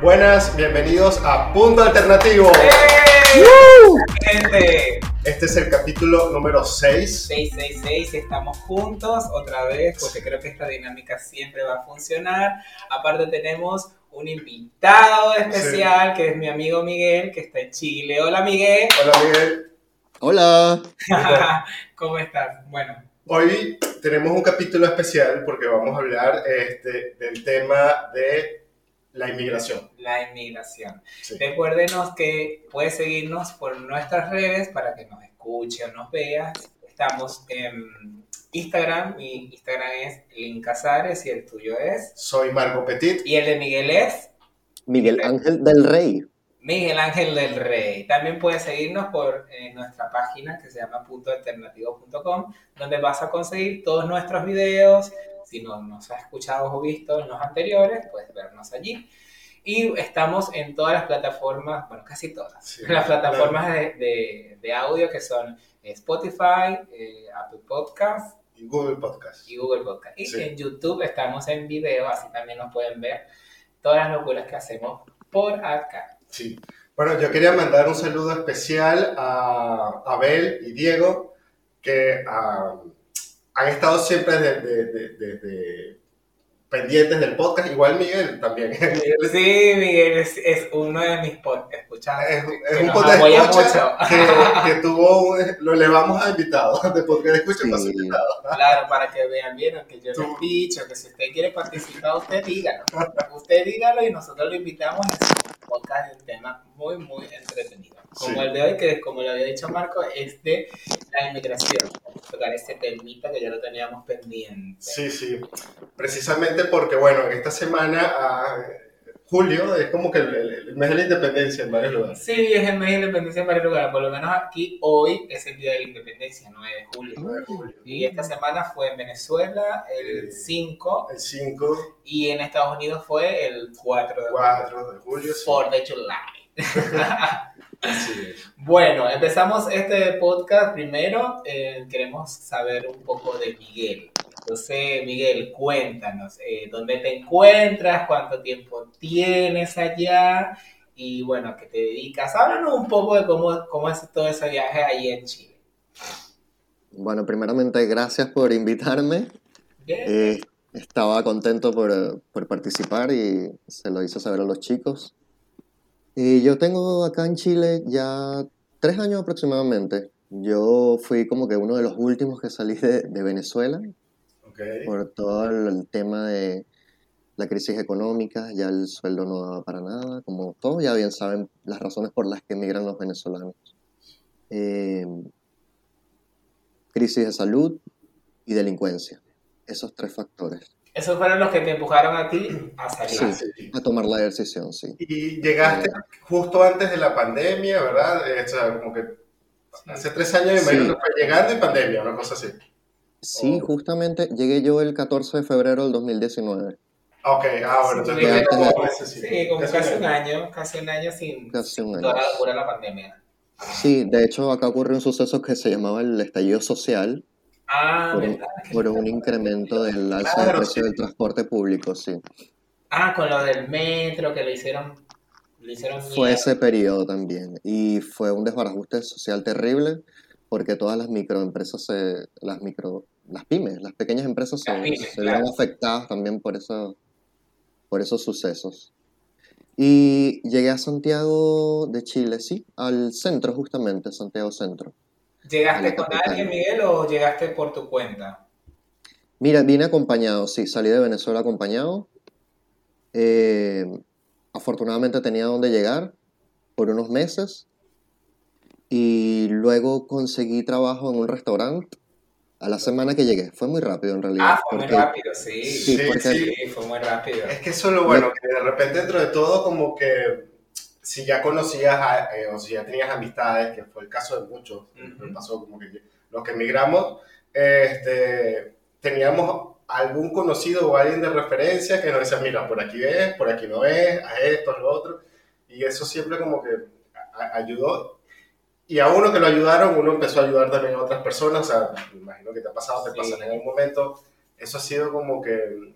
Buenas, bienvenidos a Punto Alternativo. ¡Hey! Gente, Este es el capítulo número 6. 666, estamos juntos otra vez porque creo que esta dinámica siempre va a funcionar. Aparte tenemos un invitado especial que es mi amigo Miguel que está en Chile. Hola Miguel. Hola Miguel. Hola. ¿Cómo estás? Bueno, Hoy tenemos un capítulo especial porque vamos a hablar este, del tema de la inmigración. la inmigración. Sí. Recuérdenos que puedes seguirnos por nuestras redes para que nos escuche o nos veas. Estamos en Instagram, mi Instagram es Link Casares y el tuyo es. Soy Marco Petit. Y el de Miguel es Miguel Ángel del Rey. Miguel Ángel del Rey. También puedes seguirnos por eh, nuestra página que se llama puntoalternativo.com, donde vas a conseguir todos nuestros videos. Si no nos has escuchado o visto en los anteriores, puedes vernos allí. Y estamos en todas las plataformas, bueno, casi todas, Sí, las plataformas de, de- de audio que son Spotify, eh, Apple Podcasts Y Google Podcast. y Google Podcast. Y Sí. en YouTube estamos en video, así también nos pueden ver todas las locuras que hacemos por acá. Sí. Bueno, yo quería mandar un saludo especial a Abel y Diego, que ah, han estado siempre desde de- de- de- pendientes del podcast. Igual Miguel también. Miguel Sí, Miguel es, es uno de mis podcasts escuchados. Es, es que un podcast escucha que, que tuvo, un- lo elevamos a invitado, de podcast escucha para su Sí. invitado. Claro, para que vean bien lo que yo Tú. les he dicho, que si usted quiere participar, usted dígalo. Usted dígalo y nosotros lo invitamos a hacer un podcast de un tema muy, muy entretenido. Como Sí. el de hoy, que como lo había dicho Marco, es de la inmigración. Vamos a tocar ese temita que ya lo teníamos pendiente. Sí, sí. Precisamente porque, bueno, en esta semana, ah, julio, es como que el, el- el mes de la independencia en varios lugares. Sí, es el mes de independencia en varios lugares. Por lo menos aquí, hoy es el día de la independencia, 9 de julio. 9 de julio. Y esta semana fue en Venezuela el 5 El 5, y en Estados Unidos fue el 4 de julio. 4 de julio. sí. 4 de July. Bueno, empezamos este podcast. Primero eh, queremos saber un poco de Miguel. Entonces, Miguel, cuéntanos, eh, ¿dónde te encuentras? ¿Cuánto tiempo tienes allá? Y bueno, ¿a qué te dedicas? Háblanos un poco de cómo, cómo es todo ese viaje ahí en Chile. Bueno, primeramente, gracias por invitarme. Eh, estaba contento por, por participar y se lo hice saber a los chicos. Y yo tengo acá en Chile ya tres años aproximadamente. Yo fui como que uno de los últimos que salí de, de Venezuela por todo el, el tema de la crisis económica. Ya el sueldo no daba para nada. Como todos ya bien saben las razones por las que emigran los venezolanos. Eh, crisis de salud y delincuencia. Esos tres factores. Esos fueron los que te empujaron a ti a salir. Sí. Sí. A tomar la decisión, sí. Y llegaste justo antes de la pandemia, ¿verdad? Eh, o sea, como que hace tres años, me imagino Sí. que fue llegando en pandemia, una cosa así. Sí, Oh. justamente llegué yo el 14 de febrero del 2019. Ok, ah, bueno, Sí, entonces como sí. Como Casi casi un año. año, casi un año sin, Casi un sin año. toda la locura de la pandemia. Sí, de hecho acá ocurrió un suceso que se llamaba el estallido social Ah, por un, incremento del alza Claro, de precio sí. del transporte público, sí. Ah, con lo del metro, que lo hicieron, Fue ese periodo también y fue un desbarajuste social terrible porque todas las microempresas, se, las micro, las pymes, las pequeñas empresas se, Las pymes, se vieron afectadas también por, eso, por esos sucesos. Y llegué a Santiago de Chile, sí, al centro justamente, Santiago Centro. ¿Llegaste con capital. alguien, Miguel, o llegaste por tu cuenta? Mira, vine acompañado, sí, salí de Venezuela acompañado. Eh, afortunadamente tenía donde llegar por unos meses y luego conseguí trabajo en un restaurante a la semana que llegué. Fue muy rápido en realidad. Ah, fue muy rápido, sí. Sí, Sí, porque- sí, fue muy rápido. Es que eso es lo bueno, que de repente dentro de todo como que si ya conocías a- eh, o si ya tenías amistades, que fue el caso de muchos, Ujú. me pasó como que los que emigramos, este, teníamos algún conocido o alguien de referencia que nos decía, mira, por aquí ves, por aquí no ves, a esto, a lo otro, y eso siempre como que ayudó. Y a uno que lo ayudaron, uno empezó a ayudar también a otras personas, o sea, me imagino que te ha pasado, te Sí. en algún momento, eso ha sido como que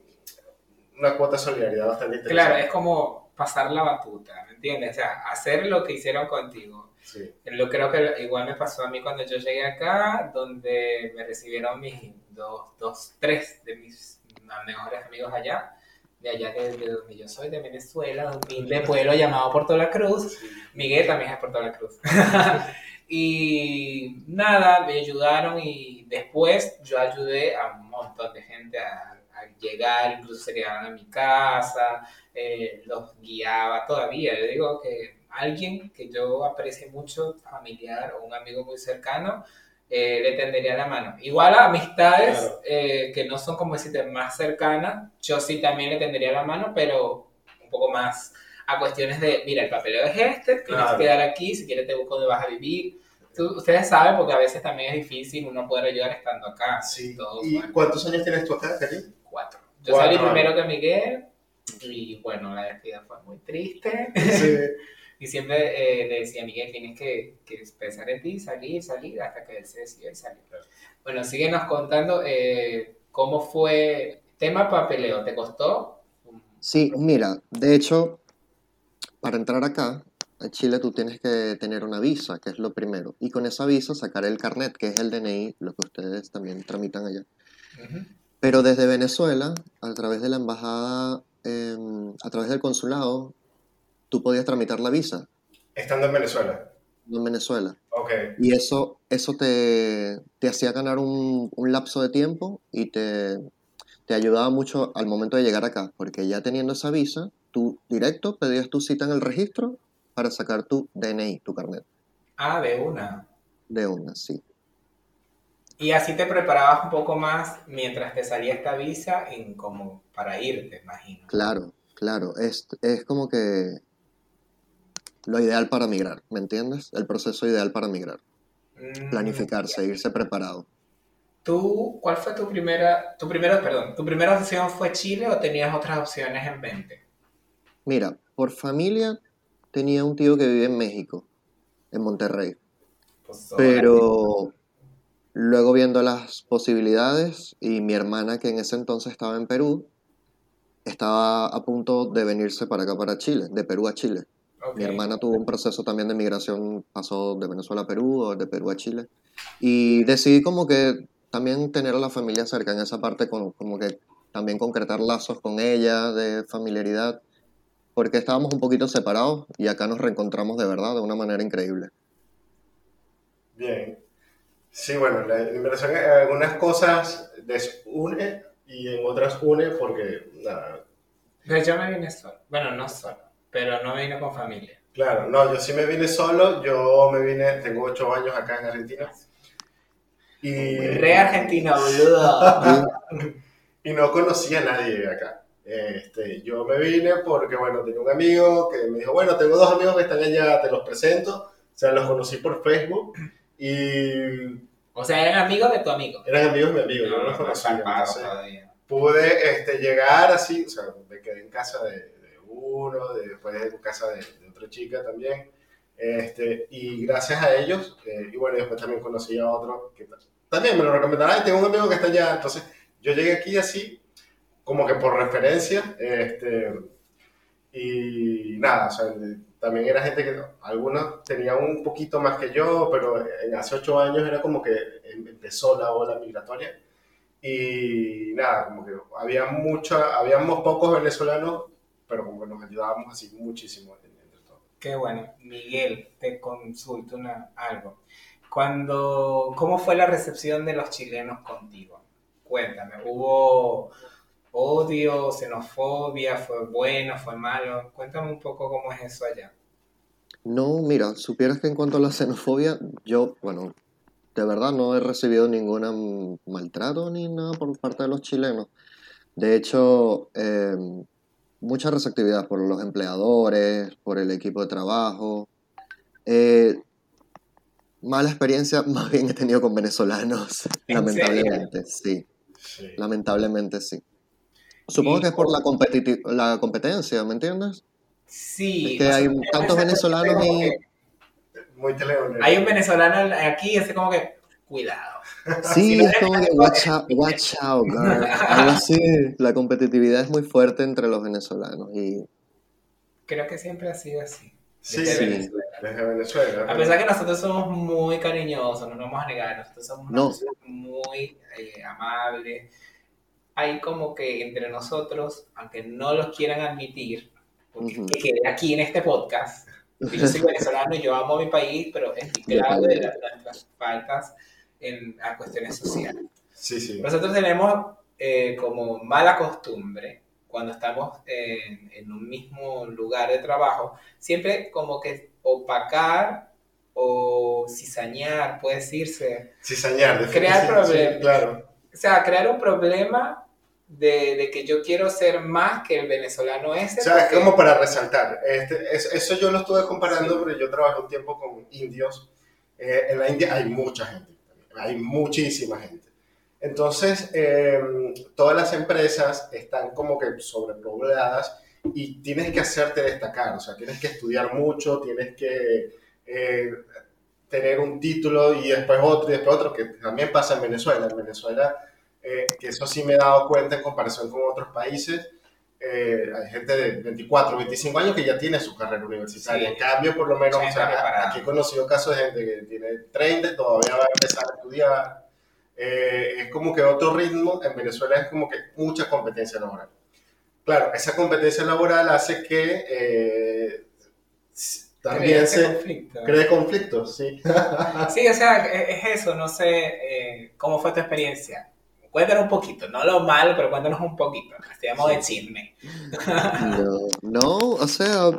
una cuota de solidaridad bastante Claro, interesante. es como pasar la batuta, ¿me entiendes? O sea, hacer lo que hicieron contigo. Sí. Lo creo que igual me pasó a mí cuando yo llegué acá, donde me recibieron mis dos, dos tres de mis mejores amigos allá, de allá de, de donde yo soy, de Venezuela, de un humilde pueblo llamado Puerto La Cruz. Miguel también es Puerto La Cruz. y nada, me ayudaron y después yo ayudé a un montón de gente a, a llegar, incluso se quedaron a mi casa, eh, los guiaba todavía. Yo digo que alguien que yo aprecie mucho, familiar o un amigo muy cercano, eh, le tendería la mano. Igual a amistades Claro. eh, que no son, como decirte, más cercanas, yo sí también le tendería la mano, pero un poco más a cuestiones de, mira, el papeleo es este, tienes Claro. que quedar aquí, si quieres te busco donde vas a vivir. Tú- ustedes saben, porque a veces también es difícil uno poder ayudar estando acá. Sí. Todo ¿Y bueno, cuántos años tienes tú acá, Karim? cuatro. Yo Cuatro salí primero que Miguel y bueno, la despedida fue muy triste. Sí. Y siempre eh, le decía a Miguel, tienes que, que pensar en ti, salir, salir, hasta que él se decidió y salió. Claro. Bueno, síguenos contando eh, cómo fue tema papeleo. ¿Te costó? Sí, mira, de hecho, para entrar acá, a Chile, tú tienes que tener una visa, que es lo primero. Y con esa visa sacar el carnet, que es el DNI, lo que ustedes también tramitan allá. Pero desde Venezuela, a través de la embajada, em, a través del consulado, tú podías tramitar la visa Estando en Venezuela. en Venezuela. Ok. Y eso, eso te, te hacía ganar un, un lapso de tiempo y te, te ayudaba mucho al momento de llegar acá, porque ya teniendo esa visa, tú directo pedías tu cita en el registro para sacar tu DNI, tu carnet Ah, de una. de una, sí. Y así te preparabas un poco más mientras te salía esta visa en como para irte, imagino. Claro, claro. Es, es como que lo ideal para migrar, ¿me entiendes? El proceso ideal para migrar. Mm, Planificarse, irse preparado. ¿Tú, cuál fue tu primera, tu primera, perdón, tu primera opción fue Chile o tenías otras opciones en mente? Mira, por familia tenía un tío que vive en México, en Monterrey. Pues, Pero luego viendo las posibilidades y mi hermana que en ese entonces estaba en Perú, estaba a punto de venirse para acá, para Chile, de Perú a Chile. Mi hermana tuvo un proceso también de migración, pasó de Venezuela a Perú o de Perú a Chile. Y decidí como que también tener a la familia cerca en esa parte, como, como que también concretar lazos con ella de familiaridad, porque estábamos un poquito separados y acá nos reencontramos de verdad de una manera increíble. Bien. Sí, bueno, la inversión en algunas cosas desune y en otras une porque, nada, Pero yo me vine solo. Bueno, no solo, pero no me vine con familia. claro, no, yo sí me vine solo, yo me vine, tengo ocho años acá en Argentina. Y, Re Argentina, boludo. y no conocía a nadie acá. Este, yo me vine porque, bueno, tenía un amigo que me dijo, bueno, tengo dos amigos que están allá, te los presento. O sea, los conocí por Facebook y O sea, eran amigos de tu amigo. eran amigos de mi amigo, yo no los no, entonces, todavía. pude este, llegar así, o sea, me quedé en casa de, de uno, de- después en casa de, de otra chica también, este, y gracias a ellos, eh, y bueno, después también conocí a otro que ta- también me lo recomendaron, "Ay, tengo un amigo que está allá, entonces yo llegué aquí así, como que por referencia, este, y nada, o sea, también era gente que algunos tenían un poquito más que yo, pero en hace ocho años era como que em- empezó la ola migratoria. Y nada, como que había mucha, habíamos pocos venezolanos, pero como que nos ayudábamos así muchísimo entre todos. Qué bueno. Miguel, te consulto una, algo. Cuando, ¿Cómo fue la recepción de los chilenos contigo? Cuéntame, ¿hubo odio, xenofobia? ¿Fue bueno, fue malo? Cuéntame un poco cómo es eso allá. No, mira, supieras que en cuanto a la xenofobia, yo, bueno, de verdad no he recibido ningún maltrato ni nada por parte de los chilenos. De hecho, eh, mucha receptividad por los empleadores, por el equipo de trabajo. Eh, mala experiencia más bien he tenido con venezolanos, ¿En lamentablemente, sí, Sí. lamentablemente sí. Supongo Y que es por la, la competencia, ¿me entiendes? Sí. Es que hay tantos venezolanos y- que Muy teleonero. Hay un venezolano aquí, es como que, cuidado. Sí, Si es como que watch out, watch out, girl. Algo así. La competitividad es muy fuerte entre los venezolanos y creo que siempre ha sido así. Sí, desde sí. Venezuela. Desde Venezuela. A pesar que nosotros somos muy cariñosos, no nos vamos a negar, nosotros somos una No. muy eh, amables. Hay como que entre nosotros, aunque no los quieran admitir, porque que quede aquí en este podcast, yo soy venezolano, yo amo mi país, pero es claro de las, las faltas en a cuestiones sociales. Sí, sí. Nosotros tenemos eh, como mala costumbre, cuando estamos en, en un mismo lugar de trabajo, siempre como que opacar o cizañar, puede decirse. Cizañar, Crear sí, sí, problemas. claro. O sea, crear un problema de, de que yo quiero ser más que el venezolano ese. O sea, es como para resaltar. Este, es- eso yo lo estuve comparando porque yo trabajé un tiempo con indios. Eh, en la India hay mucha gente, hay muchísima gente. Entonces, eh, todas las empresas están como que sobrepobladas y tienes que hacerte destacar, o sea, tienes que estudiar mucho, tienes que eh, tener un título y después otro y después otro, que también pasa en Venezuela. En Venezuela, eh, que eso sí me he dado cuenta en comparación con otros países, eh, hay gente de 24, 25 años que ya tiene su carrera universitaria. Sí. en cambio, por lo menos, o sea, aquí he conocido casos de gente que tiene 30, todavía va a empezar a estudiar. Eh, es como que otro ritmo. En Venezuela es como que mucha competencia laboral. Claro, esa competencia laboral hace que eh, también ese se conflicto. cree conflictos, sí. Sí, o sea, es es eso, no sé eh, cómo fue tu experiencia. Cuéntanos un poquito, no lo malo, pero cuéntanos un poquito. Estudiamos de chisme. No, no, o sea,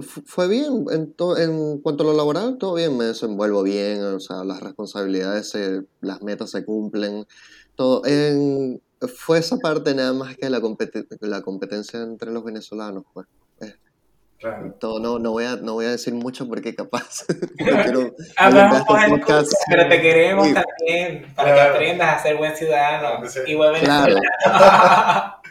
fu- fue bien. En, en cuanto a lo laboral, todo bien, me desenvuelvo bien, o sea, las responsabilidades, se- las metas se cumplen, todo. En, fue esa parte nada más que la, competi- la competencia entre los venezolanos, pues. Claro. Todo, no, no, voy a, no voy a decir mucho porque capaz no quiero Hablamos con podcast. pero te queremos Sí. también para que aprendas a ser buen ciudadano Sí. y buen Claro, venezolano.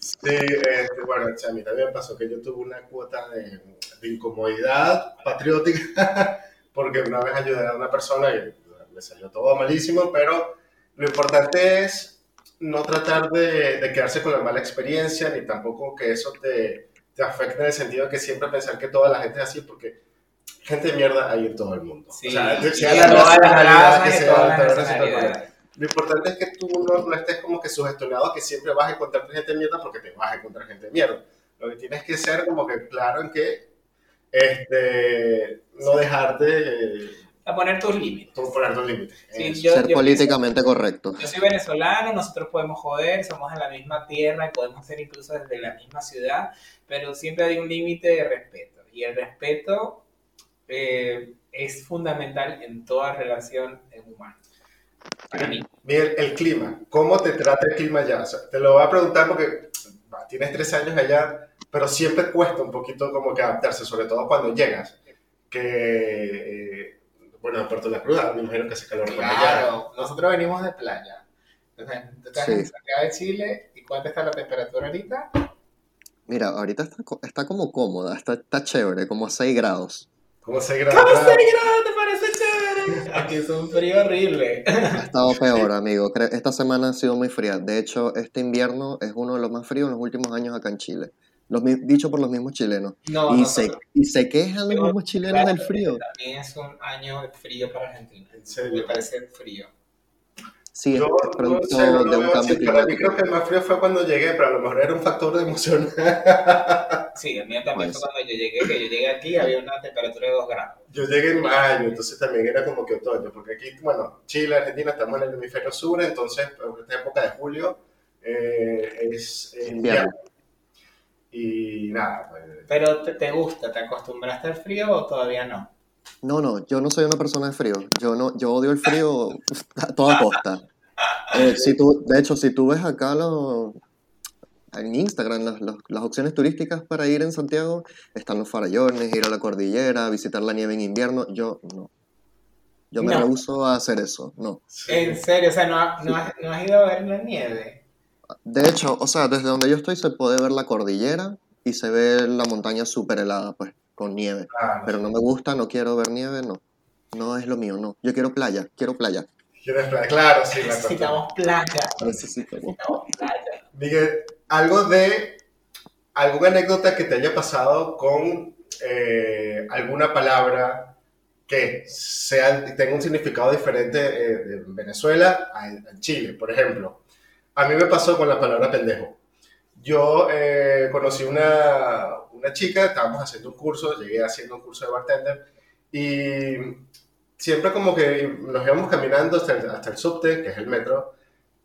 Sí, este, bueno, a mí también pasó que yo tuve una cuota de, de incomodidad patriótica porque una vez ayudé a una persona y me salió todo malísimo, pero lo importante es no tratar de, de quedarse con la mala experiencia ni tampoco que eso te, te afecte en el sentido de que siempre pensar que toda la gente es así porque gente de mierda hay en todo el mundo. Sí, o sea, sea la todas las que sea. Lo importante es que tú no, no estés como que sugestionado que siempre vas a encontrarte gente de mierda porque te vas a encontrar gente de mierda. Lo que tienes que ser como que claro en que este, no dejarte A poner tus límites. tú poner tus límites. Sí, yo- ser yo políticamente correcto. Yo soy venezolano, nosotros podemos joder, somos de la misma tierra y podemos ser incluso desde la misma ciudad, pero siempre hay un límite de respeto. Y el respeto eh, es fundamental en toda relación humana. Para mí. Miguel, el clima, ¿cómo te trata el clima allá? O sea, te lo voy a preguntar porque bah, tienes tres años allá, pero siempre cuesta un poquito como que adaptarse, sobre todo cuando llegas. Que, eh, bueno, en Puerto La Cruz, me imagino que hace calor por allá. Claro, nosotros venimos de playa. Entonces, tú estás Sí. en Santiago de Chile, ¿y cuánto está la temperatura ahorita? Mira, ahorita está, co- está como cómoda, está, está chévere, como a 6 grados. ¿Cómo se graba? ¿Cómo se grados? ¿Te parece chévere? Aquí es un frío horrible. Ha estado peor, amigo. Esta semana ha sido muy fría. De hecho, este invierno es uno de los más fríos en los últimos años acá en Chile. Los, dicho por los mismos chilenos. No, Y se, nosotros- y se quejan los mismos chilenos del frío. También es un año de frío para Argentina. En Me parece frío. Sí, es Yo es no producto sé, no de un cambio Para mí creo climático. que el más frío fue cuando llegué, pero a lo mejor era un factor de emoción. Sí, el mío también Pues. fue cuando yo llegué, que yo llegué aquí había una temperatura de 2 grados. Yo llegué en mayo, entonces también era como que otoño, porque aquí, bueno, Chile, Argentina, estamos en el hemisferio sur, entonces en esta época de julio eh, es eh, Invierno. invierno. Y nada, pues, Pero ¿te, te gusta? ¿Te acostumbraste al frío o todavía no? No, no, yo no soy una persona de frío. Yo no, yo odio el frío a toda costa. Eh, si tú, de hecho, si tú ves acá lo- en Instagram las, las- las opciones turísticas para ir en Santiago, están los farallones, ir a la cordillera, visitar la nieve en invierno. Yo no. Yo me No. rehuso a hacer eso, no. En serio, o sea, ¿no, ha- no, has, no has ido a ver la nieve? De hecho, o sea, desde donde yo estoy se puede ver la cordillera y se ve la montaña súper helada, pues, con nieve. Ah, Pero no me gusta, no quiero ver nieve, no. No es lo mío, no. Yo quiero playa, quiero playa. ¿quieres playa? Claro, sí, la. Necesitamos playa. Necesito. Necesitamos playa. Miguel, algo de ¿alguna anécdota que te haya pasado con eh, alguna palabra que sea, tenga un significado diferente eh, de Venezuela a, a Chile, por ejemplo? A mí me pasó con la palabra pendejo. Yo eh, conocí una, una chica, estábamos haciendo un curso, llegué haciendo un curso de bartender y siempre como que nos íbamos caminando hasta el, hasta el subte, que es el metro,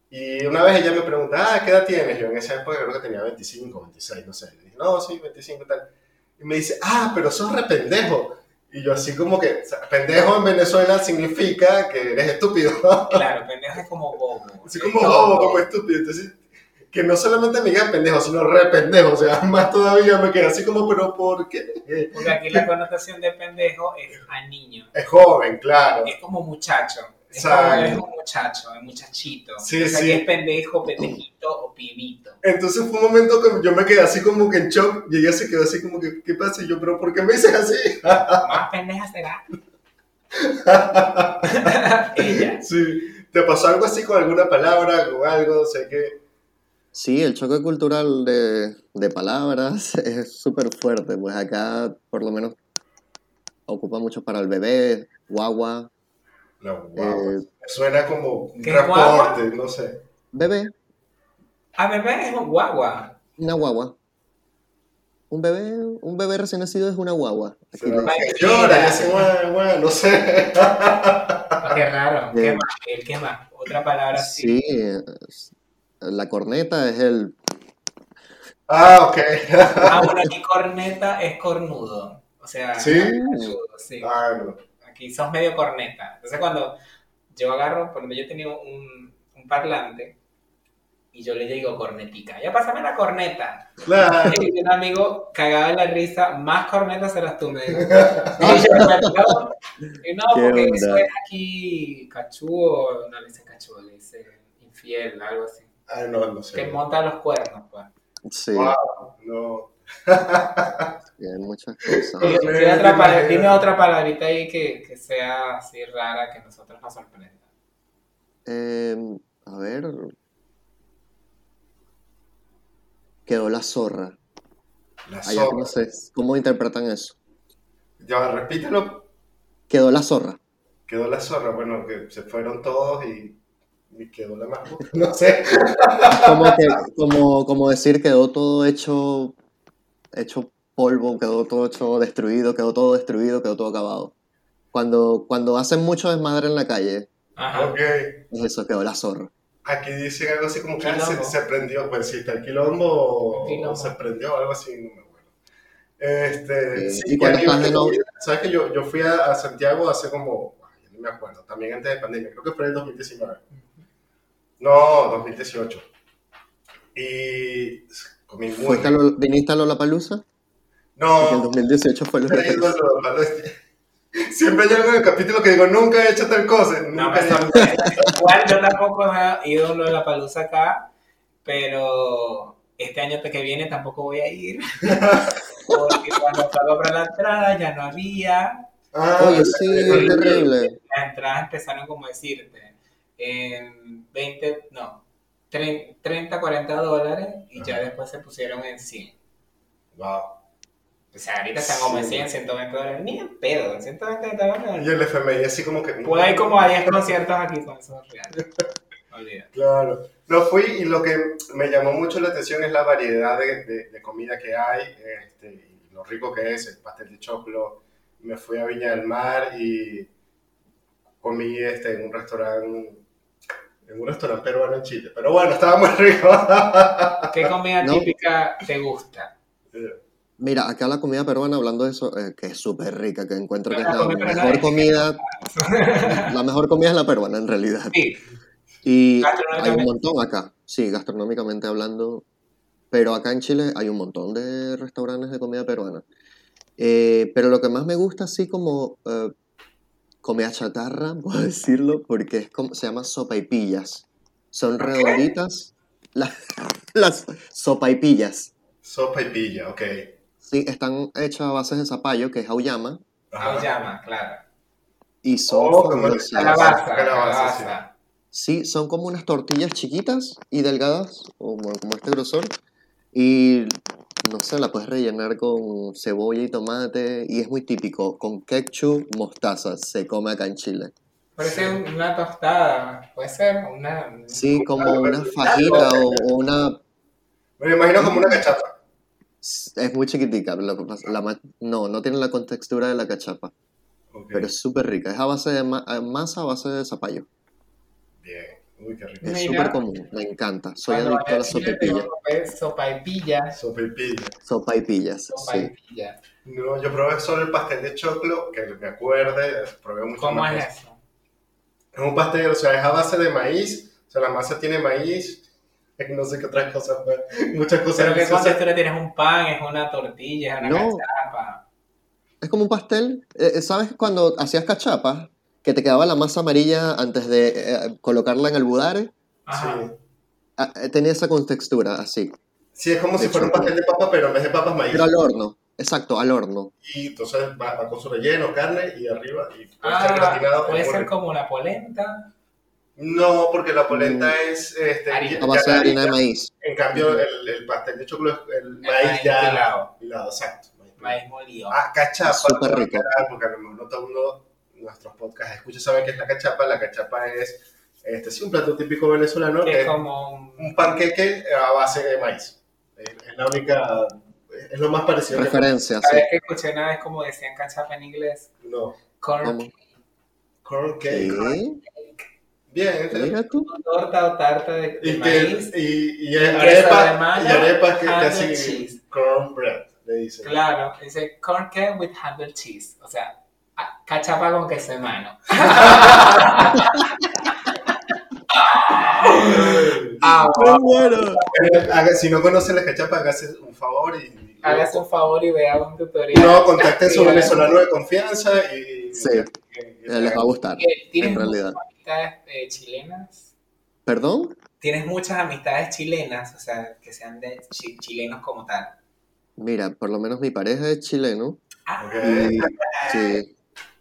y una vez ella me pregunta, ah, ¿qué edad tienes? Yo en esa época creo que tenía 25, 26, no sé. Le dije, no, sí, 25 y tal. Y me dice, ah, pero sos re pendejo. Y yo así como que, o sea, pendejo en Venezuela significa que eres estúpido. Claro, pendejo es como bobo. Así como bobo, como estúpido. Entonces, que no solamente me diga pendejo, sino re pendejo. O sea, más todavía me quedé así como, pero ¿por qué? Porque aquí la connotación de pendejo es a niño. Es joven, claro. Es como muchacho. Es, Exacto. como, es un muchacho, es muchachito. Sí, o sea, sí. que es pendejo, pendejito o pibito. Entonces fue un momento que yo me quedé así como que en shock y ella se quedó así como que, ¿qué pasa? Y yo, pero ¿por qué me dices así? Más pendeja será. Ella. Sí. ¿Te pasó algo así con alguna palabra, con algo? Sé que... Sí, el choque cultural de, de palabras es súper fuerte. Pues acá, por lo menos, ocupa mucho para el bebé, guagua, No, wow. Eh, Suena como un ¿qué transporte, no sé. bebé, A bebé es un guagua. una guagua. Un bebé, un bebé recién nacido es una guagua. Aquí le- llora y mira. hace guau, guau, no sé. Ah, Qué raro. ¿Qué más? ¿Qué más? Otra palabra así. sí, es- la corneta es el... Ah, ok. Ah, bueno, aquí corneta es cornudo. O sea, ¿Sí? Ah, no. Aquí sos medio corneta. Entonces cuando yo agarro, por ejemplo, yo tenía un, un parlante y yo le digo cornetica. Ya pásame la corneta. Claro. Y un amigo cagaba de la risa, más cornetas serás tú, me dijo. Y yo, no, y no ¿Qué porque eso es aquí cachudo, no le dicen cachudo, le dicen infiel, algo así. Ah, no, no Que sé. monta los cuernos, pues. Sí, Wow, no. y hay muchas cosas. Otra, pala- dime otra palabrita ahí que, que sea así rara, que nosotros nos sorprenda. Eh, a ver... Quedó la zorra. La Allá zorra. no sé cómo interpretan eso. Ya, repítelo. Quedó la zorra. Quedó la zorra. Bueno, que se fueron todos y, y quedó la más. No sé. Como, que, como, como decir quedó todo hecho, hecho polvo, quedó todo hecho destruido, quedó todo destruido, quedó todo acabado. Cuando, cuando hacen mucho desmadre en la calle, Ajá. Ok. es eso, quedó la zorra. Aquí dicen algo así como que ah, se, se prendió. Pues sí, está el quilombo o, Quilombo. se prendió, algo así, no me acuerdo. Este, Eh, sí, y que Sabes que yo, yo fui a, a Santiago hace como, ay, no me acuerdo, también antes de pandemia, creo que fue en el 2019. No, 2018. Y comí muy ¿Fuiste a. Lola- ¿Viniste a Lollapalooza? Porque el No, 2018 fue Lollapalooza. a lo- a lo- Siempre hay algo en el capítulo que digo, nunca he hecho tal cosa. No nunca me he hecho- sorprende. Igual yo tampoco he ido a la palusa acá, pero este año que viene tampoco voy a ir. Porque cuando fue a comprar la entrada ya no había. Ah, Oye, sí, es terrible. Las entradas empezaron como decirte en 20, no, 30, 40 dólares y ya Ajá. después se pusieron en 100. Wow. O sea, ahorita están como en Sí. 100, 120 dólares. Ni en pedo, en 120 dólares. Y el FMI así como que... Pues hay como a 10 conciertos aquí con esos reales. Olvídate. Claro. No fui y lo que me llamó mucho la atención es la variedad de, de- de comida que hay este, y lo rico que es el pastel de choclo. Me fui a Viña del Mar y comí este, en un restaurante en un restaurante peruano en Chile. Pero bueno, estaba muy rico. ¿Qué comida No. típica te gusta? Mira, acá la comida peruana, hablando de eso, eh, que es súper rica, que encuentro que es La la comida peruana mejor comida, la mejor comida es la peruana en realidad. Sí, Y hay un montón acá, sí, gastronómicamente hablando, pero acá en Chile hay un montón de restaurantes de comida peruana. Eh, pero lo que más me gusta, así como eh, comida chatarra, puedo decirlo, porque es como, se llama sopaipillas. Son redonditas, la- las sopaipillas. Sopa y pilla, ok. Sí, están hechas a base de zapallo, que es auyama, llama, claro. y son Oh, como fabulosas. Calabaza, Calabaza, calabaza. Sí, son como unas tortillas chiquitas y delgadas, como, como este grosor, y no sé, la puedes rellenar con cebolla y tomate y es muy típico, con ketchup, mostaza, se come acá en Chile. Parece una tostada, puede ser una... Sí, como una fajita o, o una... Me lo imagino como una cachapa. Es muy chiquitica, la ma- no, no tiene la contextura de la cachapa, pero es súper rica, es a base de ma- masa a base de zapallo. Bien, uy, qué rico. Es súper común, me encanta, soy Cuando adicto a vaya la Chile sopepilla. tengo que comer Sopa y pilla. Sopa y pilla. Sopa y pillas, Sopa sí. y pilla. No, yo probé solo el pastel de choclo, que me acuerde, probé mucho ¿Cómo más es cosas. eso? Es un pastel, o sea, es a base de maíz, o sea, la masa tiene maíz, no sé qué otras cosas, pues, muchas cosas. ¿Pero qué deliciosas. contextura tienes? ¿Un pan? ¿Es una tortilla? ¿Es una No. cachapa? Es como un pastel, eh, ¿sabes cuando hacías cachapas? Que te quedaba la masa amarilla antes de eh, colocarla en el budare. Ajá. Sí. Ah, eh, tenía esa contextura, así. Sí, es como De si fuera un pastel de papa, pero en vez de papas, maíz. Pero al horno, exacto, al horno. Y entonces va, va con su relleno, carne y arriba. Y puede ser Ah, gratinado. puede ser como una polenta. No, porque la polenta es este, Harina. Mm. A base de harina de maíz. En cambio, el, el pastel de choclo es el El maíz maíz ya pilado. pilado, exacto. Maíz molido. Ah, cachapa. Súper rico. Porque a lo mejor no todo el mundo, nuestros podcasts escucha, saben qué es la cachapa. La cachapa es, este, sí, un plato típico venezolano que que es como un... un panqueque a base de maíz. Es es la única, es lo más parecido que Referencia, sí. ¿Sabes que escuché una vez como decían cachapa en inglés? No. Corn ¿Cómo? Corn cake. ¿Qué? Bien. Mira tú. torta o tarta de, de Y, que, maíz. y, y, y arepa, malla, y arepa que casi cornbread, le dicen. Claro, dice corn cake with handle cheese. O sea, cachapa con queso de mano. Ah, ¡Qué bueno! Haga- si no conocen la cachapa, hágase un favor y, y- hágase un favor y vea un tutorial. no, contacten a su Sí, venezolano de confianza y, Sí. y- Eh, Les va a gustar, Eh, ¿Tienes en muchas realidad. amistades eh, chilenas? ¿Perdón? ¿Tienes muchas amistades chilenas? O sea, que sean de chi- chilenos como tal. Mira, por lo menos mi pareja es chileno. Ah, Ok. Y,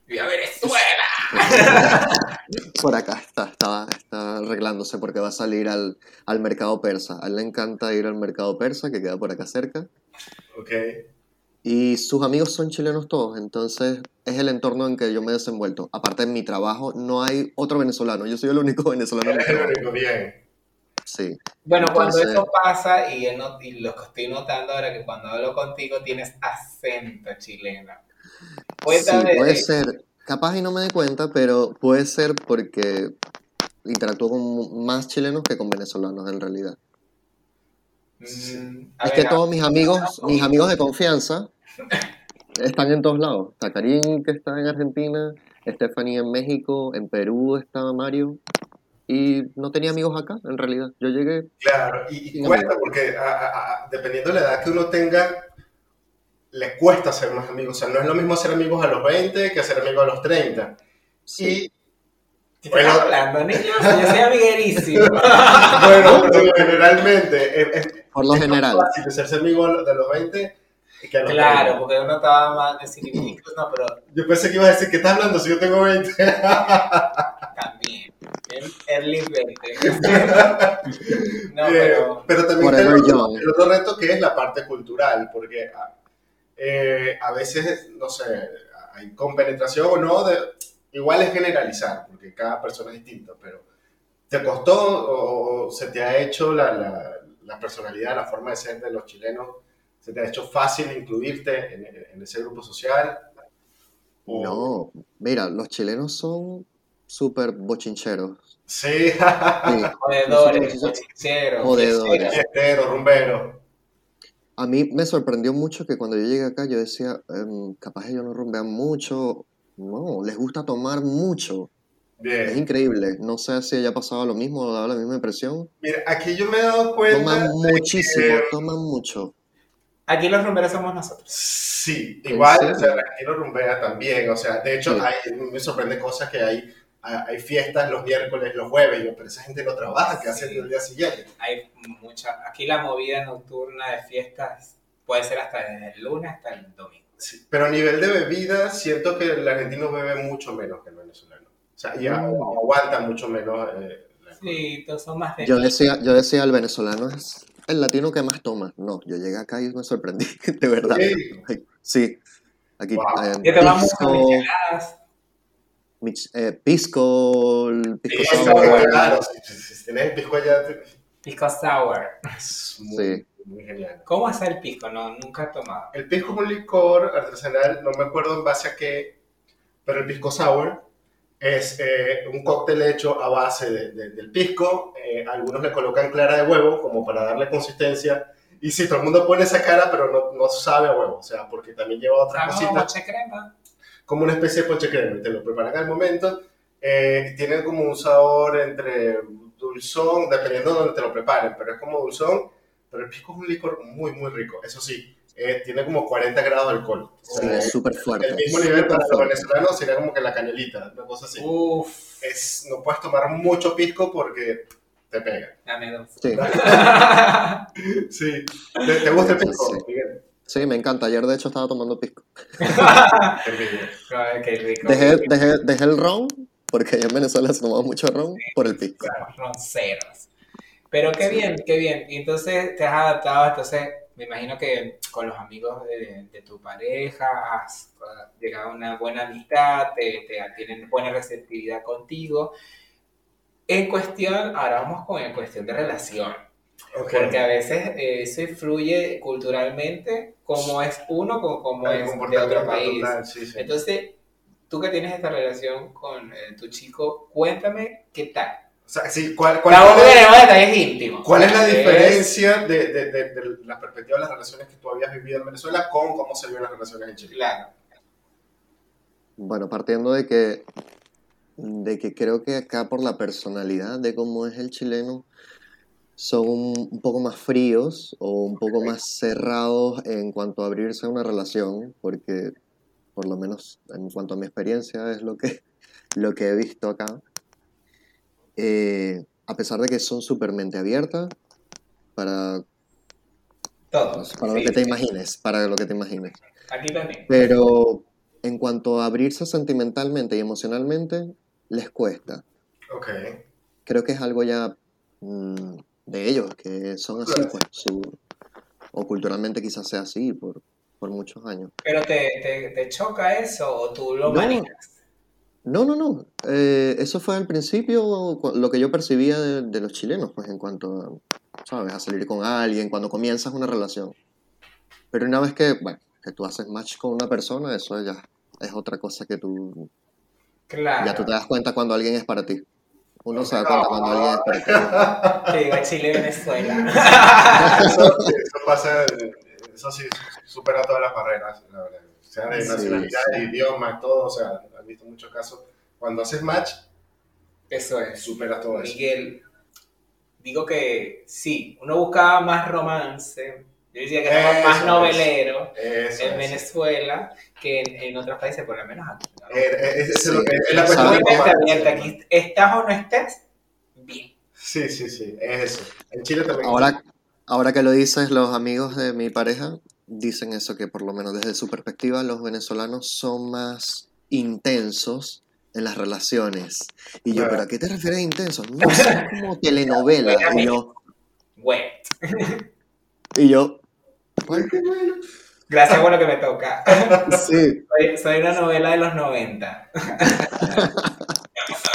sí, ¡Viva Venezuela! por acá está, está, está arreglándose porque va a salir al, al mercado persa. A él le encanta ir al mercado persa, que queda por acá cerca. Ok. Y sus amigos son chilenos todos, entonces es el entorno en que yo me he desenvuelto. Aparte en mi trabajo no hay otro venezolano, yo soy el único venezolano Eres el único, bien. Sí, Bueno, cuando Entonces- eso pasa, y, yo no- y lo que estoy notando ahora que cuando hablo contigo tienes acento chileno. Sí, puede ser, capaz y no me dé cuenta, pero puede ser porque interactúo con más chilenos que con venezolanos en realidad. Mm, Es ver, que todos mis amigos, mis amigos de confianza están en todos lados. Está Karim, que está en Argentina, Stephanie en México, en Perú está Mario. Y no tenía amigos acá, en realidad. Yo llegué, Claro, y, amigo. porque a- a- a- dependiendo de la edad que uno tenga, le cuesta ser más amigos. O sea, no es lo mismo ser amigos a los 20 que ser amigos a los 30. sí, ¿Qué bueno. estás hablando, niños? Yo soy amiguerísimo. Y, bueno, pero generalmente es, es por lo es más general. fácil serse amigo de los 20 que a los claro, 30. porque uno estaba más de incluso no, pero Yo pensé que ibas a decir, ¿qué estás hablando si yo tengo 20? también. El early 20. no, Eh, pero. pero también Forever el, otro- young. el otro reto que es la parte cultural, porque ah, eh, a veces, no sé, hay compenetración o no, de, igual es generalizar, porque cada persona es distinta, pero ¿te costó o, o se te ha hecho la, la, la personalidad, la forma de ser de los chilenos, se te ha hecho fácil incluirte en, en ese grupo social? O- No, mira, los chilenos son súper bochincheros. Sí, Sí, Jodedores, nosotros- cochicheros. Jodedores. fiestero, rumbero. A mí me sorprendió mucho que cuando yo llegué acá yo decía, em, capaz ellos no rumbean mucho. No, les gusta tomar mucho. Es increíble. No sé si haya pasado lo mismo o dado la misma impresión. Mira, aquí yo me he dado cuenta. Toman muchísimo, que- toman mucho. Aquí los rumberos somos nosotros. Sí, ¿En igual, o sea, aquí lo rumbea también, o sea, de hecho, Sí. hay- me sorprende cosas que hay, hay fiestas los miércoles, los jueves, yo, pero esa gente no trabaja, ¿qué hace Sí. el día siguiente? Hay mucha. Aquí la movida nocturna de fiestas puede ser hasta desde el lunes hasta el domingo. Sí, Pero a nivel de bebida, siento que el argentino bebe mucho menos que el venezolano, o sea, y a- Mm. aguanta mucho menos. eh, Sí, todos son más de. Yo decía, yo decía, el venezolano es el latino que más toma. No, yo llegué acá y me sorprendí, de verdad. Sí. Sí, aquí. Wow. eh, ¿Qué tomamos pisco, micheladas? Mich- eh, pisco, el pisco Sí, sour. claro, si, el pisco allá, te- Pisco sour. es muy, Sí. muy genial. ¿Cómo hace el pisco? No, nunca he tomado. El pisco es un licor artesanal, no me acuerdo en base a qué, pero el pisco sour es eh, un cóctel hecho a base de- de- del pisco. eh, algunos le colocan clara de huevo como para darle consistencia. Y sí, todo el mundo pone esa cara, pero no, no sabe a huevo, o sea, porque también lleva otras no, cositas. moche crema. Como una especie de ponche crema. Te lo preparan al momento. Eh, tiene como un sabor entre dulzón, dependiendo de donde te lo preparen, pero es como dulzón. Pero el pisco es un licor muy, muy rico. Eso sí, eh, tiene como 40 grados de alcohol. O Sí, sea, es súper fuerte. el mismo nivel para los venezolanos sería como que la canelita, una cosa así. Uf, Es, no puedes tomar mucho pisco porque te pega. dame dos. Sí, Sí. ¿Te, te gusta el pisco, Sí. Miguel? Sí, me encanta. Ayer, de hecho, estaba tomando pisco. Qué. Ay, qué rico. Dejé, dejé, dejé el ron, porque allá en Venezuela se tomaba mucho ron, por el pisco. Ronceros. Pero qué bien, qué bien. Y entonces te has adaptado, entonces me imagino que con los amigos de, de tu pareja has llegado a una buena amistad, te, te tienen buena receptividad contigo. En cuestión, ahora vamos con en cuestión de relación. Porque a veces eh, eso influye culturalmente, como es uno, como, como El es de otro país. total, sí, sí. Entonces, tú que tienes esta relación con eh, tu chico, cuéntame qué tal. O sea, sí, ¿cuál, cuál, Tampoco cuál es- detalles íntimos. ¿Cuál es la Es- diferencia de, de, de, de la perspectiva de las relaciones que tú habías vivido en Venezuela con cómo se viven las relaciones en Chile? Claro. Bueno, partiendo de que, de que creo que acá por la personalidad de cómo es el chileno, son un, poco más fríos o un poco más cerrados en cuanto a abrirse a una relación, porque por lo menos en cuanto a mi experiencia es lo que, lo que he visto acá. Eh, a pesar de que son súper mente abierta para, Todo. para lo Sí, que te imagines, para lo que te imagines. Aquí también. Pero en cuanto a abrirse sentimentalmente y emocionalmente, les cuesta. Ok. Creo que es algo ya mm, de ellos, que son así, Claro. pues, su- o culturalmente quizás sea así por, por muchos años. Pero te, te, te choca eso o tú lo No. manejas. No, no, no. eh, eso fue al principio lo que yo percibía de, de los chilenos, pues en cuanto a, ¿sabes? a salir con alguien, cuando comienzas una relación. Pero una vez que, bueno, que tú haces match con una persona, eso ya es otra cosa que tú Claro. Ya tú te das cuenta cuando alguien es para ti. Uno se da cuenta cuando alguien es ti. Te digo Chile, Venezuela. Eso, eso pasa, eso sí, supera todas las barreras, la verdad. Sea de Sí, nacionalidad, sí. de idioma, todo, o sea, he visto muchos casos. Cuando haces match, Eso es. superas todo eso. Miguel, digo que sí, uno buscaba más romance. Yo decía que Eso más es. novelero Eso en es. Venezuela que en, en otros países, por lo menos aquí. ¿no? Eh, eh, es, es Sí. es la ¿Sabes cuestión abierta aquí. Estás o no estés, bien. Sí, sí, sí, es eso. En Chile también. Ahora, ahora que lo dices, los amigos de mi pareja dicen eso, que por lo menos desde su perspectiva, los venezolanos son más intensos en las relaciones. Y yo, Claro. ¿pero a qué te refieres a intensos? No, son como telenovela. Y yo, Bueno, y yo, gracias por lo que me toca. sí. Soy, soy una novela de los 90.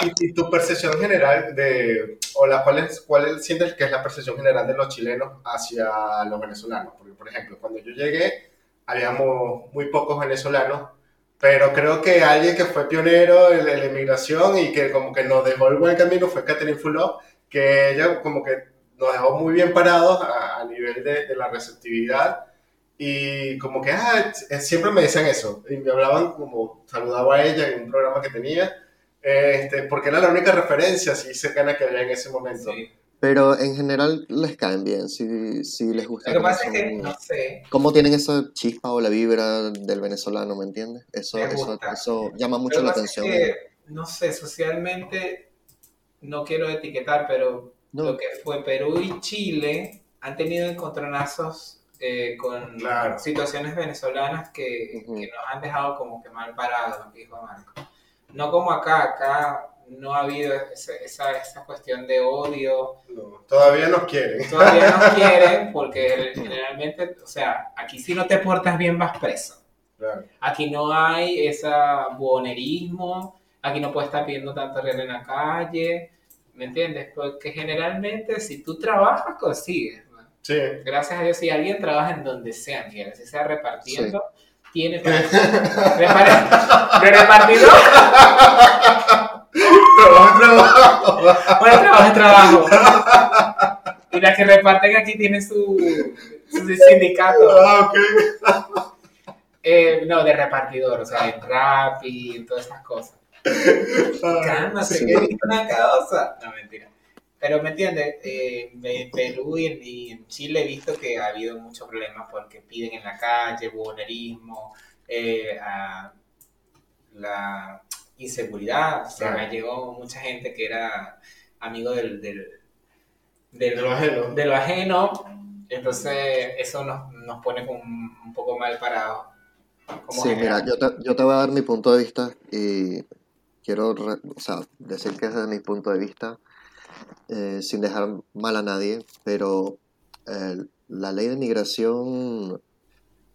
¿Y, y tu percepción general de, o la, cuál, es, cuál sientes que es la percepción general de los chilenos hacia los venezolanos? Porque, por ejemplo, cuando yo llegué, habíamos muy pocos venezolanos, pero creo que alguien que fue pionero en, en la inmigración y que como que nos dejó el buen camino fue Catherine Fulop, que ella como que nos dejó muy bien parados a, a nivel de, de la receptividad. Y como que, ah, eh, siempre me decían eso. Y me hablaban como, saludaba a ella en un programa que tenía. Este, porque era la única referencia así cercana que había en ese momento. Sí. Pero en general les caen bien, si, si les gusta. Lo que pasa es que, no sé, cómo tienen esa chispa o la vibra del venezolano, ¿me entiendes? Eso, Me eso, eso llama mucho Lo la pasa es atención. que, no sé, socialmente, no quiero etiquetar, pero No. lo que fue Perú y Chile han tenido encontronazos eh, con Claro. situaciones venezolanas que, Ujú. que nos han dejado como que mal parados, dijo Marco. No como acá, acá no ha habido esa, esa, esa cuestión de odio. No, todavía nos quieren. Todavía nos quieren porque generalmente, o sea, aquí si no te portas bien vas preso. Claro. Aquí no hay ese buonerismo, aquí no puedes estar pidiendo tanto real en la calle, ¿me entiendes? Porque generalmente si tú trabajas, consigues. Gracias a Dios, si alguien trabaja en donde sea, Miguel, si sea repartiendo, tiene para... Repar- ¿De repartidor? Trabajo, trabajo. Bueno, trabajo es trabajo. Y las que reparten aquí tienen su, su sindicato. Ah, ok. Eh, no, de repartidor, o sea, en Rappi, en todas esas cosas. Ah, Cálmate, Sí. que es una cosa. No, mentira. Pero me entiendes, Eh, en Perú y en, y en Chile he visto que ha habido muchos problemas porque piden en la calle, buhonerismo, eh, a la inseguridad. O sea, Claro. llegó mucha gente que era amigo del, del, del- De lo ajeno. de lo ajeno. Entonces, eso nos, nos pone como un, un poco mal parados. Sí, general. mira, yo te, yo te voy a dar mi punto de vista y quiero re- o sea, decir que es desde mi punto de vista, eh, sin dejar mal a nadie, pero eh, la ley de migración,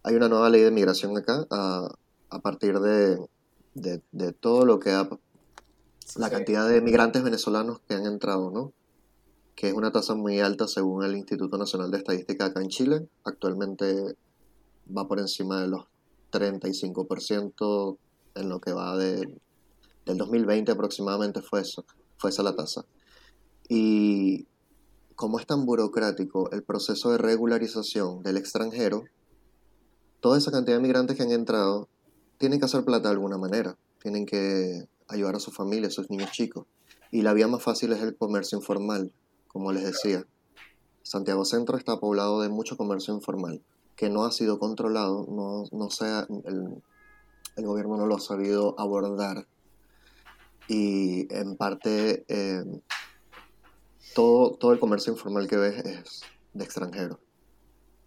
hay una nueva ley de migración acá a, a partir de, de, de todo lo que ha, la Sí. cantidad de migrantes venezolanos que han entrado, ¿no? Que es una tasa muy alta según el Instituto Nacional de Estadística acá en Chile. Actualmente va por encima de los 35% en lo que va de, del 2020 aproximadamente fue eso, fue esa la tasa. Y como es tan burocrático el proceso de regularización del extranjero, toda esa cantidad de migrantes que han entrado tienen que hacer plata de alguna manera, tienen que ayudar a su familia, a sus niños chicos. Y la vía más fácil es el comercio informal, como les decía. Santiago Centro está poblado de mucho comercio informal, que no ha sido controlado, no, no sea, el, el gobierno no lo ha sabido abordar. Y en parte eh, todo, todo el comercio informal que ves es de extranjeros.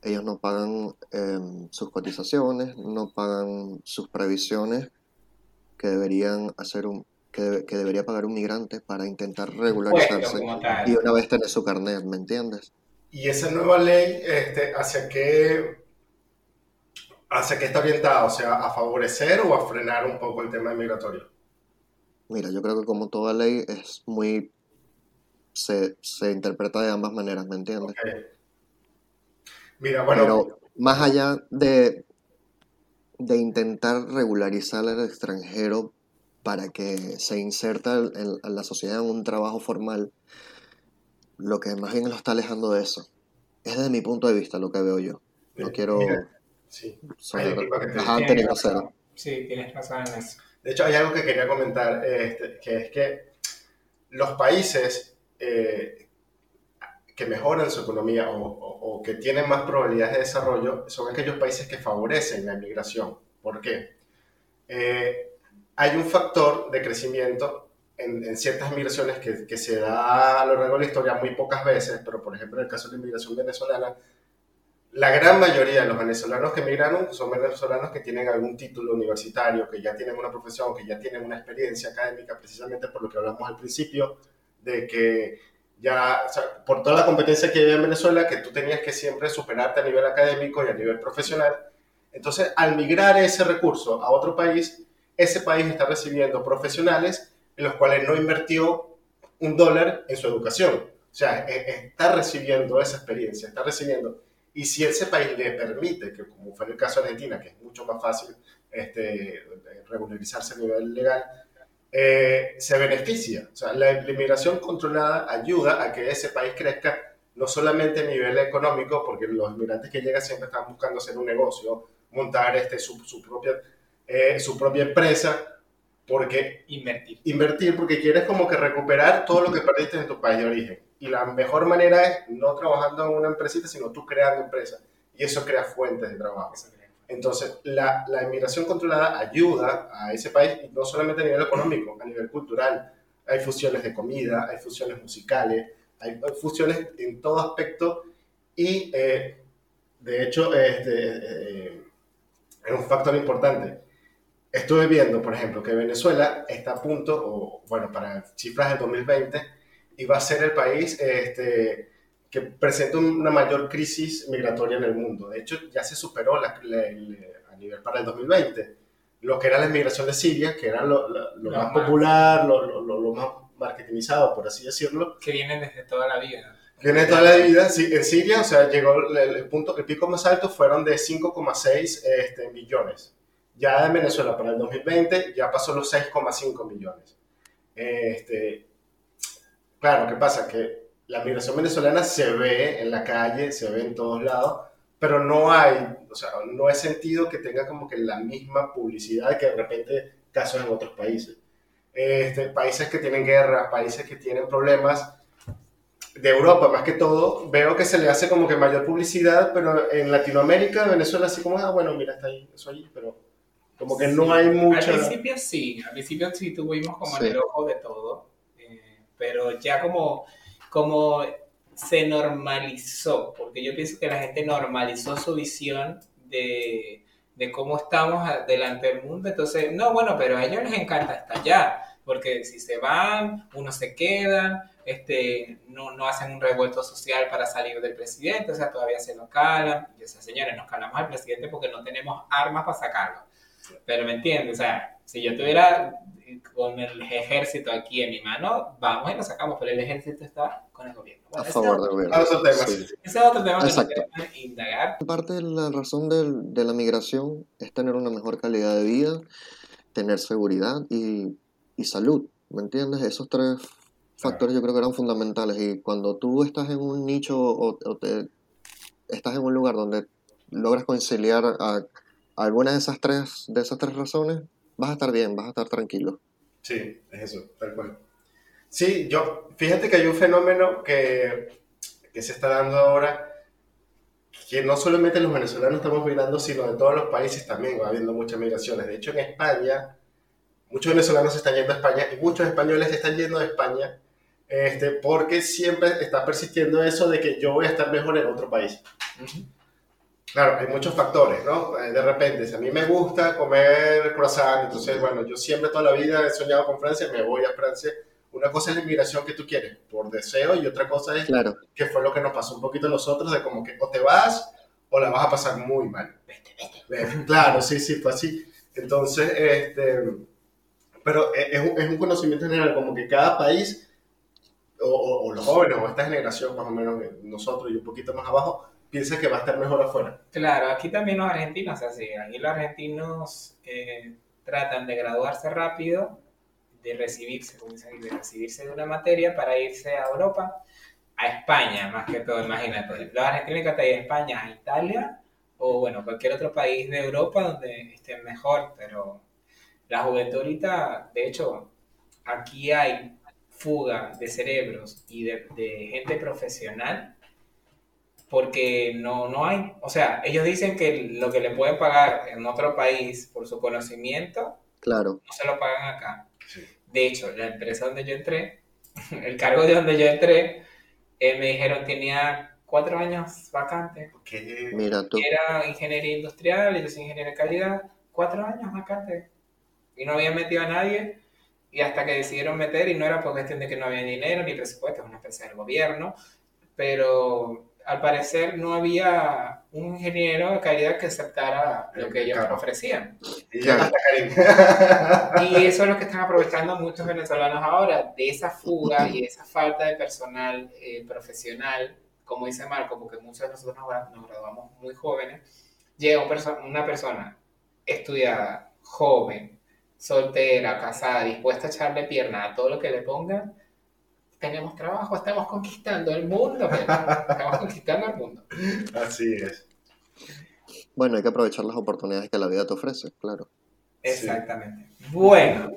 Ellos no pagan eh, sus cotizaciones, no pagan sus previsiones que deberían hacer un que, debe- que debería pagar un migrante para intentar regularizarse y una vez tener su carnet, ¿me entiendes? Y esa nueva ley, este, ¿hacia qué, hacia qué está orientada? O sea, ¿a favorecer o a frenar un poco el tema migratorio? Mira, yo creo que como toda ley es muy se, se interpreta de ambas maneras, ¿me entiendes? Mira, bueno, Pero más allá de, de intentar regularizar al extranjero para que se inserta en, en la sociedad en un trabajo formal, lo que más bien lo está alejando de eso. Es desde mi punto de vista lo que veo yo. No quiero mira, sí. sonar Tienes tener razón. Sí, tienes razón en eso. De hecho, hay algo que quería comentar, este, que es que los países eh, que mejoran su economía o, que tienen más probabilidades de desarrollo son aquellos países que favorecen la inmigración. ¿Por qué? Eh, hay un factor de crecimiento en, en ciertas migraciones que, que se da a lo largo de la historia muy pocas veces, pero por ejemplo en el caso de la inmigración venezolana, la gran mayoría de los venezolanos que emigraron son venezolanos que tienen algún título universitario, que ya tienen una profesión, que ya tienen una experiencia académica, precisamente por lo que hablamos al principio, de que ya, por toda la competencia que había en Venezuela, que tú tenías que siempre superarte a nivel académico y a nivel profesional. Entonces, al migrar ese recurso a otro país, ese país está recibiendo profesionales en los cuales no invirtió un dólar en su educación. O sea, e- está recibiendo esa experiencia, está recibiendo. Y si ese país le permite, que como fue el caso de Argentina, que es mucho más fácil este, regularizarse a nivel legal, eh, se beneficia. O sea, la, inmigración controlada ayuda a que ese país crezca no solamente a nivel económico, porque los inmigrantes que llegan siempre están buscando hacer un negocio, montar este, su, su propia, eh, su propia empresa, porque Invertir. invertir porque quieres como que recuperar todo lo que perdiste en tu país de origen. Y la mejor manera es no trabajando en una empresita, sino tú creando empresas. Y eso crea fuentes de trabajo. Entonces, la, la inmigración controlada ayuda a ese país, no solamente a nivel económico, a nivel cultural. Hay fusiones de comida, hay fusiones musicales, hay fusiones en todo aspecto. Y, eh, de hecho, este, eh, es un factor importante. estuve viendo, por ejemplo, que Venezuela está a punto, o bueno, para cifras del 2020, iba a ser el país este, que presenta una mayor crisis migratoria en el mundo. De hecho, ya se superó la, a nivel para el 2020 lo que era la inmigración de Siria, que era lo, más, popular, lo, más marketingizado, por así decirlo. Que vienen desde toda la vida. Viene toda la vida, sí, en Siria, o sea, llegó el, punto, el pico más alto fueron de 5,6 este, millones. Ya en Venezuela para el 2020 ya pasó los 6,5 millones. Este, claro, ¿qué pasa? Que la migración venezolana se ve en la calle, se ve en todos lados, pero no hay, o sea, no he sentido que tenga como que la misma publicidad que de repente casos en otros países. Este, países que tienen guerra, países que tienen problemas, de Europa más que todo, veo que se le hace como que mayor publicidad, pero en Latinoamérica, Venezuela, así como, ah, bueno, mira, está ahí, eso allí, pero como que no hay mucha... Al principio sí, al principio sí tuvimos como el ojo de todo, eh, pero ya como, como se normalizó, porque yo pienso que la gente normalizó su visión de, de cómo estamos delante del mundo, entonces, no, bueno, pero a ellos les encanta estar allá, porque si se van, unos se quedan, este, no, no, hacen un revuelto social para salir del presidente, o sea, todavía se lo calan. Y o sea, señores, nos calamos al presidente porque no tenemos armas para sacarlo. Pero me entiendes, o sea, si yo tuviera con el ejército aquí en mi mano, vamos y lo sacamos, pero el ejército está con el gobierno. a favor del gobierno. Ese es otro tema que queremos indagar. Parte de la razón de, de la migración es tener una mejor calidad de vida, tener seguridad y, y salud. ¿Me entiendes? Esos tres factores yo creo que eran fundamentales y cuando tú estás en un nicho o, te, estás en un lugar donde logras conciliar a, alguna de esas tres de esas tres razones vas a estar bien vas a estar tranquilo. Sí es eso tal cual. Sí yo fíjate que hay un fenómeno que, que se está dando ahora que no solamente los venezolanos estamos migrando sino de todos los países también va habiendo muchas migraciones. De hecho en España muchos venezolanos se están yendo a España y muchos españoles están yendo a España este, porque siempre está persistiendo eso de que yo voy a estar mejor en otro país. Claro, hay muchos factores, ¿no? Eh, de repente, si a mí me gusta comer croissant, entonces, bueno, yo siempre toda la vida he soñado con Francia, me voy a Francia. Una cosa es la inmigración que tú quieres, por deseo, y otra cosa es claro. que fue lo que nos pasó un poquito a nosotros, de como que o te vas o la vas a pasar muy mal. Vete, vete. Claro, sí, sí, fue así. Entonces, este, pero es es un conocimiento general, como que cada país o, los jóvenes, o esta generación más o menos, nosotros y un poquito más abajo, piensa que va a estar mejor afuera. Claro, aquí también los argentinos, así, aquí los argentinos eh, tratan de graduarse rápido, de recibirse, de recibirse de una materia para irse a Europa, a España más que todo, imagínate. Los argentinos que a España, a Italia, o bueno, cualquier otro país de Europa donde estén mejor, pero la juventud ahorita, de hecho, aquí hay fuga de cerebros y de, gente profesional porque no, no hay, o sea, ellos dicen que lo que le pueden pagar en otro país por su conocimiento, claro. no se lo pagan acá. De hecho, la empresa donde yo entré, el cargo de donde yo entré, eh, me dijeron tenía cuatro años vacante. Mira tú. Era ingeniería industrial y yo soy ingeniero de calidad, cuatro años vacante. Y no había metido a nadie y hasta que decidieron meter, y no era por cuestión de que no había dinero ni presupuesto, es una empresa del gobierno, pero al parecer no había un ingeniero de calidad que aceptara lo que ellos ofrecían. Y, y eso es lo que están aprovechando muchos venezolanos ahora, de esa fuga y esa falta de personal eh, profesional, como dice Marco, porque muchos de nosotros nos, graduamos muy jóvenes, llega una persona estudiada, joven, soltera, casada, dispuesta a echarle pierna a todo lo que le pongan, tenemos trabajo, estamos conquistando el mundo, estamos conquistando el mundo. Así es. Bueno, hay que aprovechar las oportunidades que la vida te ofrece, claro. Exactamente. Bueno,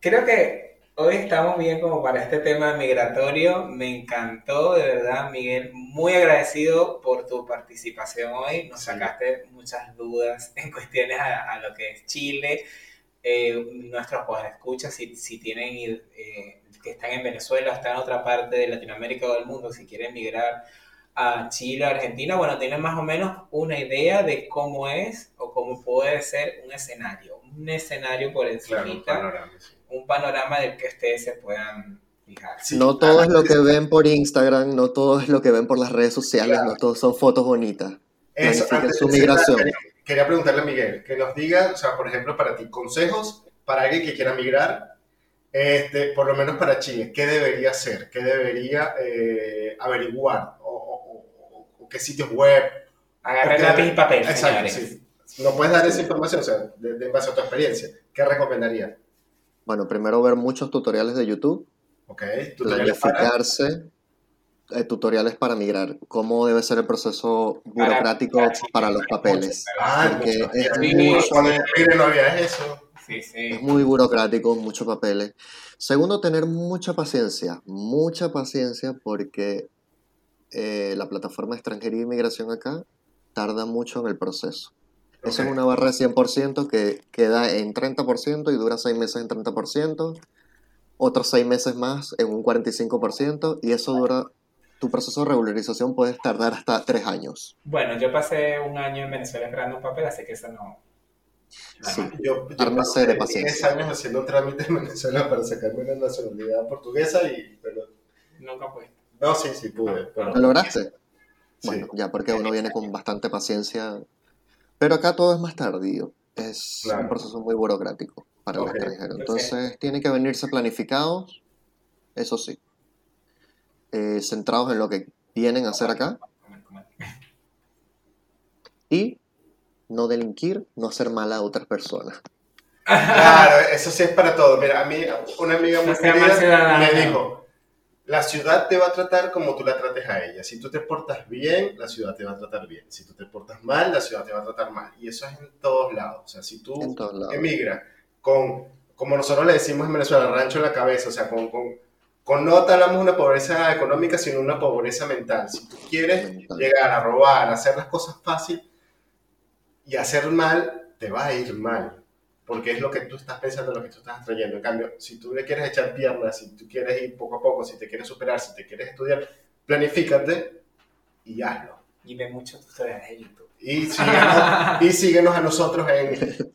creo que hoy estamos bien como para este tema migratorio. Me encantó, de verdad, Miguel. Muy agradecido por tu participación hoy. Nos sacaste muchas dudas en cuestiones a, a lo que es Chile eh, nuestros escuchar si, si tienen eh, que están en Venezuela están en otra parte de Latinoamérica o del mundo, si quieren migrar a Chile o Argentina, bueno, tienen más o menos una idea de cómo es o cómo puede ser un escenario. un escenario por encima, Claro, un panorama, sí. un panorama del que ustedes se puedan fijar. Sí, no todo es lo que ven por Instagram, no todo es lo que ven por las redes sociales, no todos son fotos bonitas. Eso, antes su migración. Quería, quería preguntarle a Miguel que nos diga, o sea, por ejemplo, para ti, consejos para alguien que quiera migrar, este, por lo menos para Chile, ¿qué debería hacer? ¿Qué debería eh, averiguar? O, o- o- o qué sitios web? Porque- lápiz y papel, Exacto, sí. No puedes dar esa información, o sea, de, de- en base a tu experiencia. ¿Qué recomendarías? Bueno, primero ver muchos tutoriales de YouTube, ¿Ok? Tutoriales para... eh, tutoriales para migrar, cómo debe ser el proceso burocrático para- para los papeles. Ah, Porque mucho. es Sí, mucho- Cuando yo migré no había eso. Sí, sí. Es muy burocrático, muchos papeles. Segundo, tener mucha paciencia, mucha paciencia porque eh, la plataforma de extranjería e inmigración acá tarda mucho en el proceso. Eso Ok. es una barra de 100% que queda en 30% y dura 6 meses en 30%, otros 6 meses más en un 45% y eso dura, tu proceso de regularización puede tardar hasta 3 años. Bueno, yo pasé un año en Venezuela esperando un papel, así que eso no. Sí. Yo, yo de 10 paciencia. años haciendo trámites en Venezuela para sacarme una nacionalidad portuguesa y... Pero, Nunca fue. no, sí, sí pude. pero- ¿Lo lograste? Sí. Bueno, ya porque uno viene con bastante paciencia. Pero acá todo es más tardío. Es Claro. un proceso muy burocrático para Ok, el extranjero. Entonces, tiene que venirse planificados, eso sí. eh, centrados en lo que vienen a hacer acá y no delinquir, no hacer mal a otras personas. Claro, eso sí es para todo. Mira, a mí una amiga muy querida me dijo, la ciudad te va a tratar como tú la trates a ella. Si tú te portas bien, la ciudad te va a tratar bien. Si tú te portas mal, la ciudad te va a tratar mal. Y eso es en todos lados. O sea, si tú emigras con, como nosotros le decimos en Venezuela, rancho en la cabeza, o sea, con, con, con no hablamos de una pobreza económica, sino una pobreza mental. Si tú quieres Mental. llegar a robar, a hacer las cosas fácil y hacer mal, te va a ir mal. Porque es lo que tú estás pensando, lo que tú estás trayendo. En cambio, si tú le quieres echar piernas, si tú quieres ir poco a poco, si te quieres superar, si te quieres estudiar, planifícate y hazlo. Y ve muchos tutoriales de YouTube. Y síguenos, y síguenos a nosotros en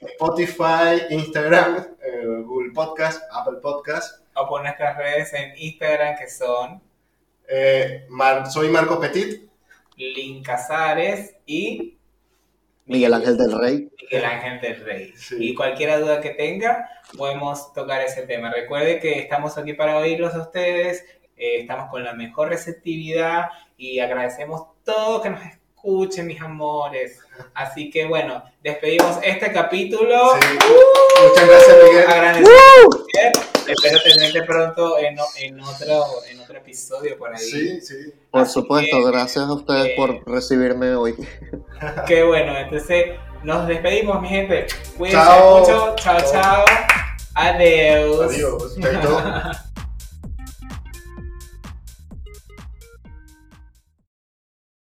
Spotify, Instagram, eh, Google Podcast, Apple Podcast. O por nuestras redes en Instagram que son Eh, Mar- soy Marco Petit. Link Casares y Miguel Ángel del Rey, Miguel Ángel del Rey. Sí. Y cualquier duda que tenga, podemos tocar ese tema. Recuerde que estamos aquí para oírlos a ustedes, eh, estamos con la mejor receptividad y agradecemos todo que nos escuchen, mis amores. Así que bueno, despedimos este capítulo. Sí. Muchas gracias, Miguel. Espero tenerte pronto en, otro, en otro episodio por ahí. Sí, sí. por Así supuesto, que, gracias a ustedes eh, por recibirme hoy. Qué bueno, entonces nos despedimos, mi gente. Cuídense Chao. mucho. Chao, chao. Adiós. Adiós.